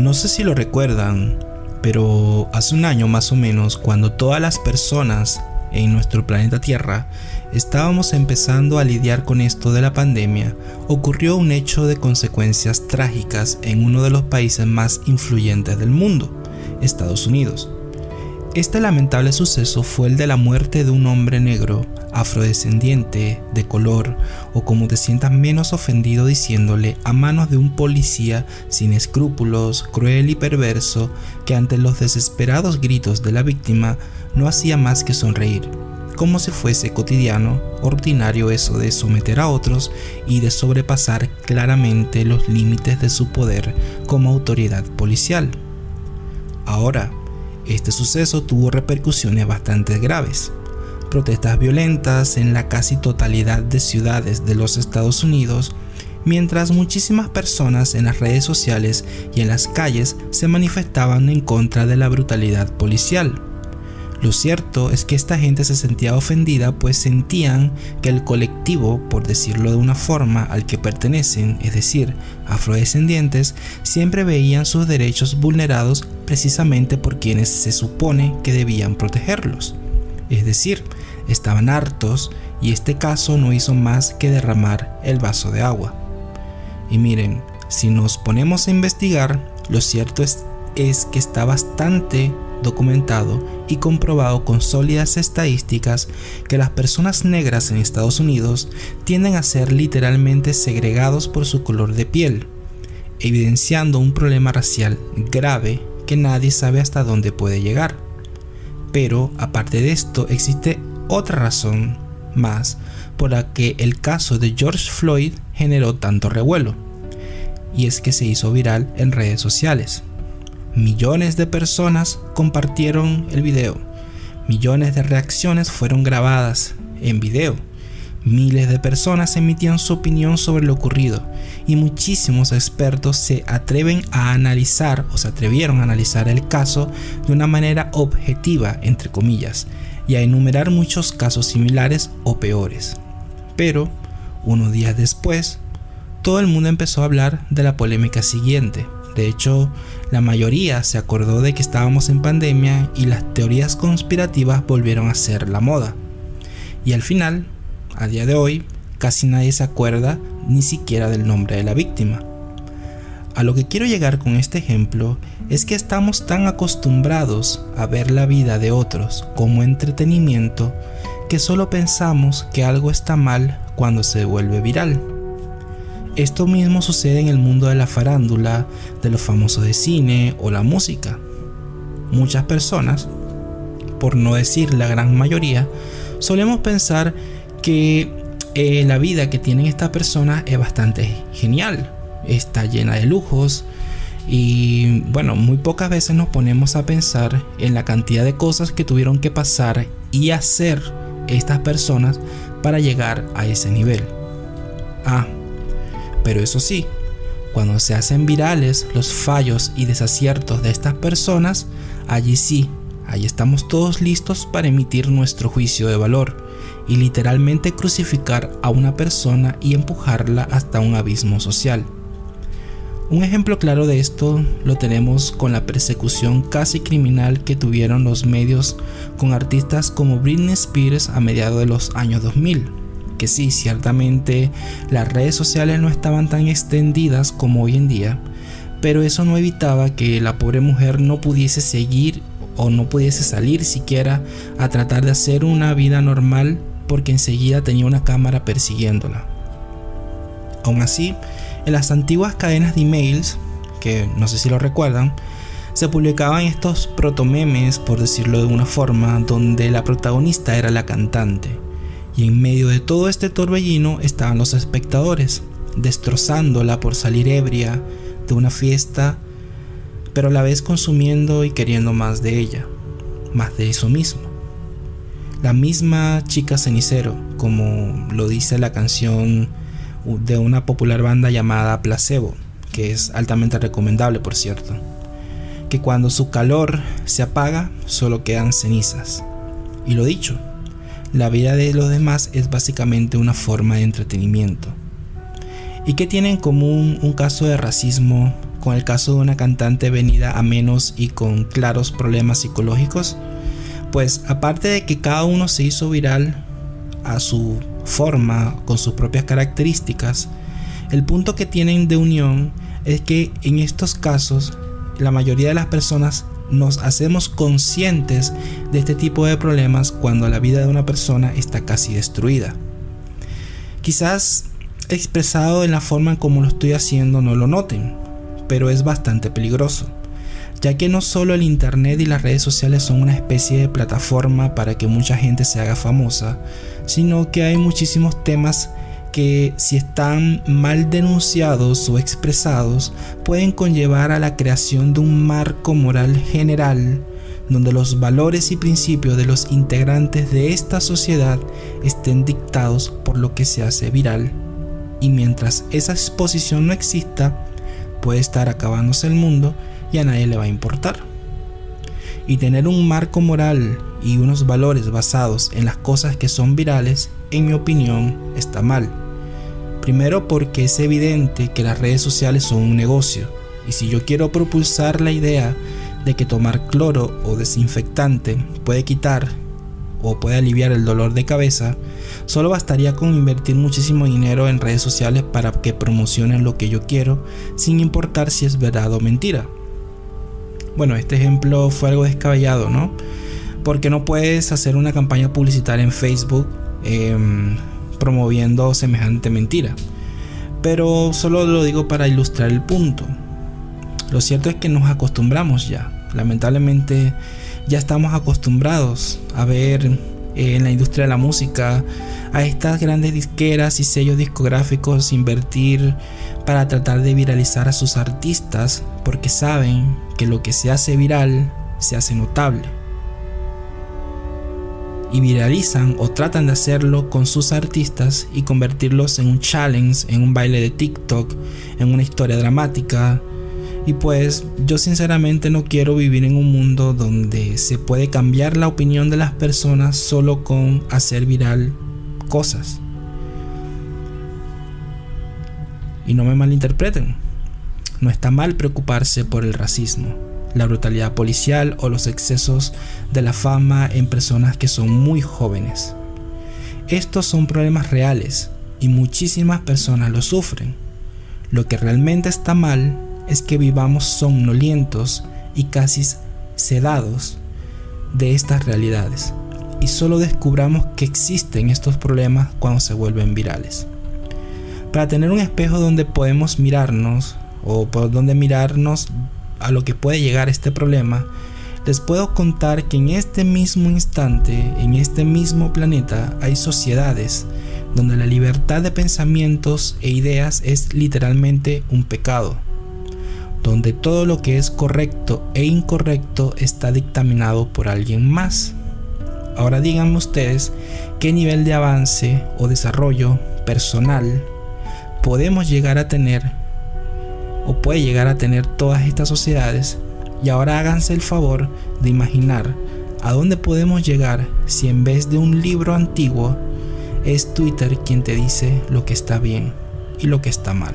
No sé si lo recuerdan, pero hace un año más o menos, cuando todas las personas en nuestro planeta Tierra estábamos empezando a lidiar con esto de la pandemia, ocurrió un hecho de consecuencias trágicas en uno de los países más influyentes del mundo, Estados Unidos. Este lamentable suceso fue el de la muerte de un hombre negro, afrodescendiente, de color, o como te sientas menos ofendido diciéndole, a manos de un policía sin escrúpulos, cruel y perverso, que ante los desesperados gritos de la víctima no hacía más que sonreír, como si fuese cotidiano, ordinario eso de someter a otros y de sobrepasar claramente los límites de su poder como autoridad policial. Ahora, este suceso tuvo repercusiones bastante graves. Protestas violentas en la casi totalidad de ciudades de los Estados Unidos, mientras muchísimas personas en las redes sociales y en las calles se manifestaban en contra de la brutalidad policial. Lo cierto es que esta gente se sentía ofendida pues sentían que el colectivo, por decirlo de una forma, al que pertenecen, es decir, afrodescendientes, siempre veían sus derechos vulnerados precisamente por quienes se supone que debían protegerlos. Es decir, estaban hartos y este caso no hizo más que derramar el vaso de agua. Y miren, si nos ponemos a investigar, lo cierto es, es que está bastante documentado y comprobado con sólidas estadísticas que las personas negras en Estados Unidos tienden a ser literalmente segregados por su color de piel, evidenciando un problema racial grave que nadie sabe hasta dónde puede llegar. Pero aparte de esto existe otra razón más por la que el caso de George Floyd generó tanto revuelo, y es que se hizo viral en redes sociales. Millones de personas compartieron el video. Millones de reacciones fueron grabadas en video. Miles de personas emitían su opinión sobre lo ocurrido y muchísimos expertos se atreven a analizar o se atrevieron a analizar el caso de una manera objetiva, entre comillas, y a enumerar muchos casos similares o peores. Pero, unos días después, todo el mundo empezó a hablar de la polémica siguiente, de hecho, la mayoría se acordó de que estábamos en pandemia y las teorías conspirativas volvieron a ser la moda. Y al final, a día de hoy, casi nadie se acuerda ni siquiera del nombre de la víctima. A lo que quiero llegar con este ejemplo es que estamos tan acostumbrados a ver la vida de otros como entretenimiento que solo pensamos que algo está mal cuando se vuelve viral. Esto mismo sucede en el mundo de la farándula, de los famosos de cine o la música. Muchas personas, por no decir la gran mayoría, solemos pensar que eh, la vida que tienen estas personas es bastante genial, está llena de lujos y bueno, muy pocas veces nos ponemos a pensar en la cantidad de cosas que tuvieron que pasar y hacer estas personas para llegar a ese nivel. Ah, pero eso sí, cuando se hacen virales los fallos y desaciertos de estas personas, allí sí, allí estamos todos listos para emitir nuestro juicio de valor y literalmente crucificar a una persona y empujarla hasta un abismo social. Un ejemplo claro de esto lo tenemos con la persecución casi criminal que tuvieron los medios con artistas como Britney Spears a mediados de los años 2000 que sí, ciertamente las redes sociales no estaban tan extendidas como hoy en día, pero eso no evitaba que la pobre mujer no pudiese seguir o no pudiese salir siquiera a tratar de hacer una vida normal porque enseguida tenía una cámara persiguiéndola. Aún así, en las antiguas cadenas de emails, que no sé si lo recuerdan, se publicaban estos protomemes, por decirlo de una forma, donde la protagonista era la cantante y en medio de todo este torbellino estaban los espectadores, destrozándola por salir ebria de una fiesta, pero a la vez consumiendo y queriendo más de ella, más de eso mismo. La misma chica cenicero, como lo dice la canción de una popular banda llamada Placebo, que es altamente recomendable por cierto, que cuando su calor se apaga solo quedan cenizas. Y lo dicho, la vida de los demás es básicamente una forma de entretenimiento. ¿Y qué tiene en común un caso de racismo con el caso de una cantante venida a menos y con claros problemas psicológicos? Pues aparte de que cada uno se hizo viral a su forma, con sus propias características, el punto que tienen de unión es que en estos casos la mayoría de las personas nos hacemos conscientes de este tipo de problemas cuando la vida de una persona está casi destruida. Quizás expresado en la forma en como lo estoy haciendo no lo noten, pero es bastante peligroso, ya que no solo el Internet y las redes sociales son una especie de plataforma para que mucha gente se haga famosa, sino que hay muchísimos temas que si están mal denunciados o expresados pueden conllevar a la creación de un marco moral general donde los valores y principios de los integrantes de esta sociedad estén dictados por lo que se hace viral. Y mientras esa exposición no exista, puede estar acabándose el mundo y a nadie le va a importar. Y tener un marco moral y unos valores basados en las cosas que son virales, en mi opinión, está mal. Primero porque es evidente que las redes sociales son un negocio, y si yo quiero propulsar la idea de que tomar cloro o desinfectante puede quitar o puede aliviar el dolor de cabeza, solo bastaría con invertir muchísimo dinero en redes sociales para que promocionen lo que yo quiero, sin importar si es verdad o mentira. Bueno, este ejemplo fue algo descabellado, ¿no? Porque no puedes hacer una campaña publicitaria en Facebook em, promoviendo semejante mentira. Pero solo lo digo para ilustrar el punto. Lo cierto es que nos acostumbramos ya. Lamentablemente ya estamos acostumbrados a ver eh, en la industria de la música a estas grandes disqueras y sellos discográficos invertir para tratar de viralizar a sus artistas porque saben que lo que se hace viral se hace notable. Y viralizan o tratan de hacerlo con sus artistas y convertirlos en un challenge, en un baile de TikTok, en una historia dramática, y pues yo sinceramente no quiero vivir en un mundo donde se puede cambiar la opinión de las personas solo con hacer viral cosas. Y no me malinterpreten, no está mal preocuparse por el racismo, la brutalidad policial o los excesos de la fama en personas que son muy jóvenes. Estos son problemas reales y muchísimas personas lo sufren. Lo que realmente está mal es que vivamos somnolientos y casi sedados de estas realidades y solo descubramos que existen estos problemas cuando se vuelven virales. Para tener un espejo donde podemos mirarnos o por donde mirarnos a lo que puede llegar este problema, les puedo contar que en este mismo instante, en este mismo planeta, hay sociedades donde la libertad de pensamientos e ideas es literalmente un pecado donde todo lo que es correcto e incorrecto está dictaminado por alguien más. Ahora díganme ustedes qué nivel de avance o desarrollo personal podemos llegar a tener o puede llegar a tener todas estas sociedades y ahora háganse el favor de imaginar a dónde podemos llegar si en vez de un libro antiguo es Twitter quien te dice lo que está bien y lo que está mal.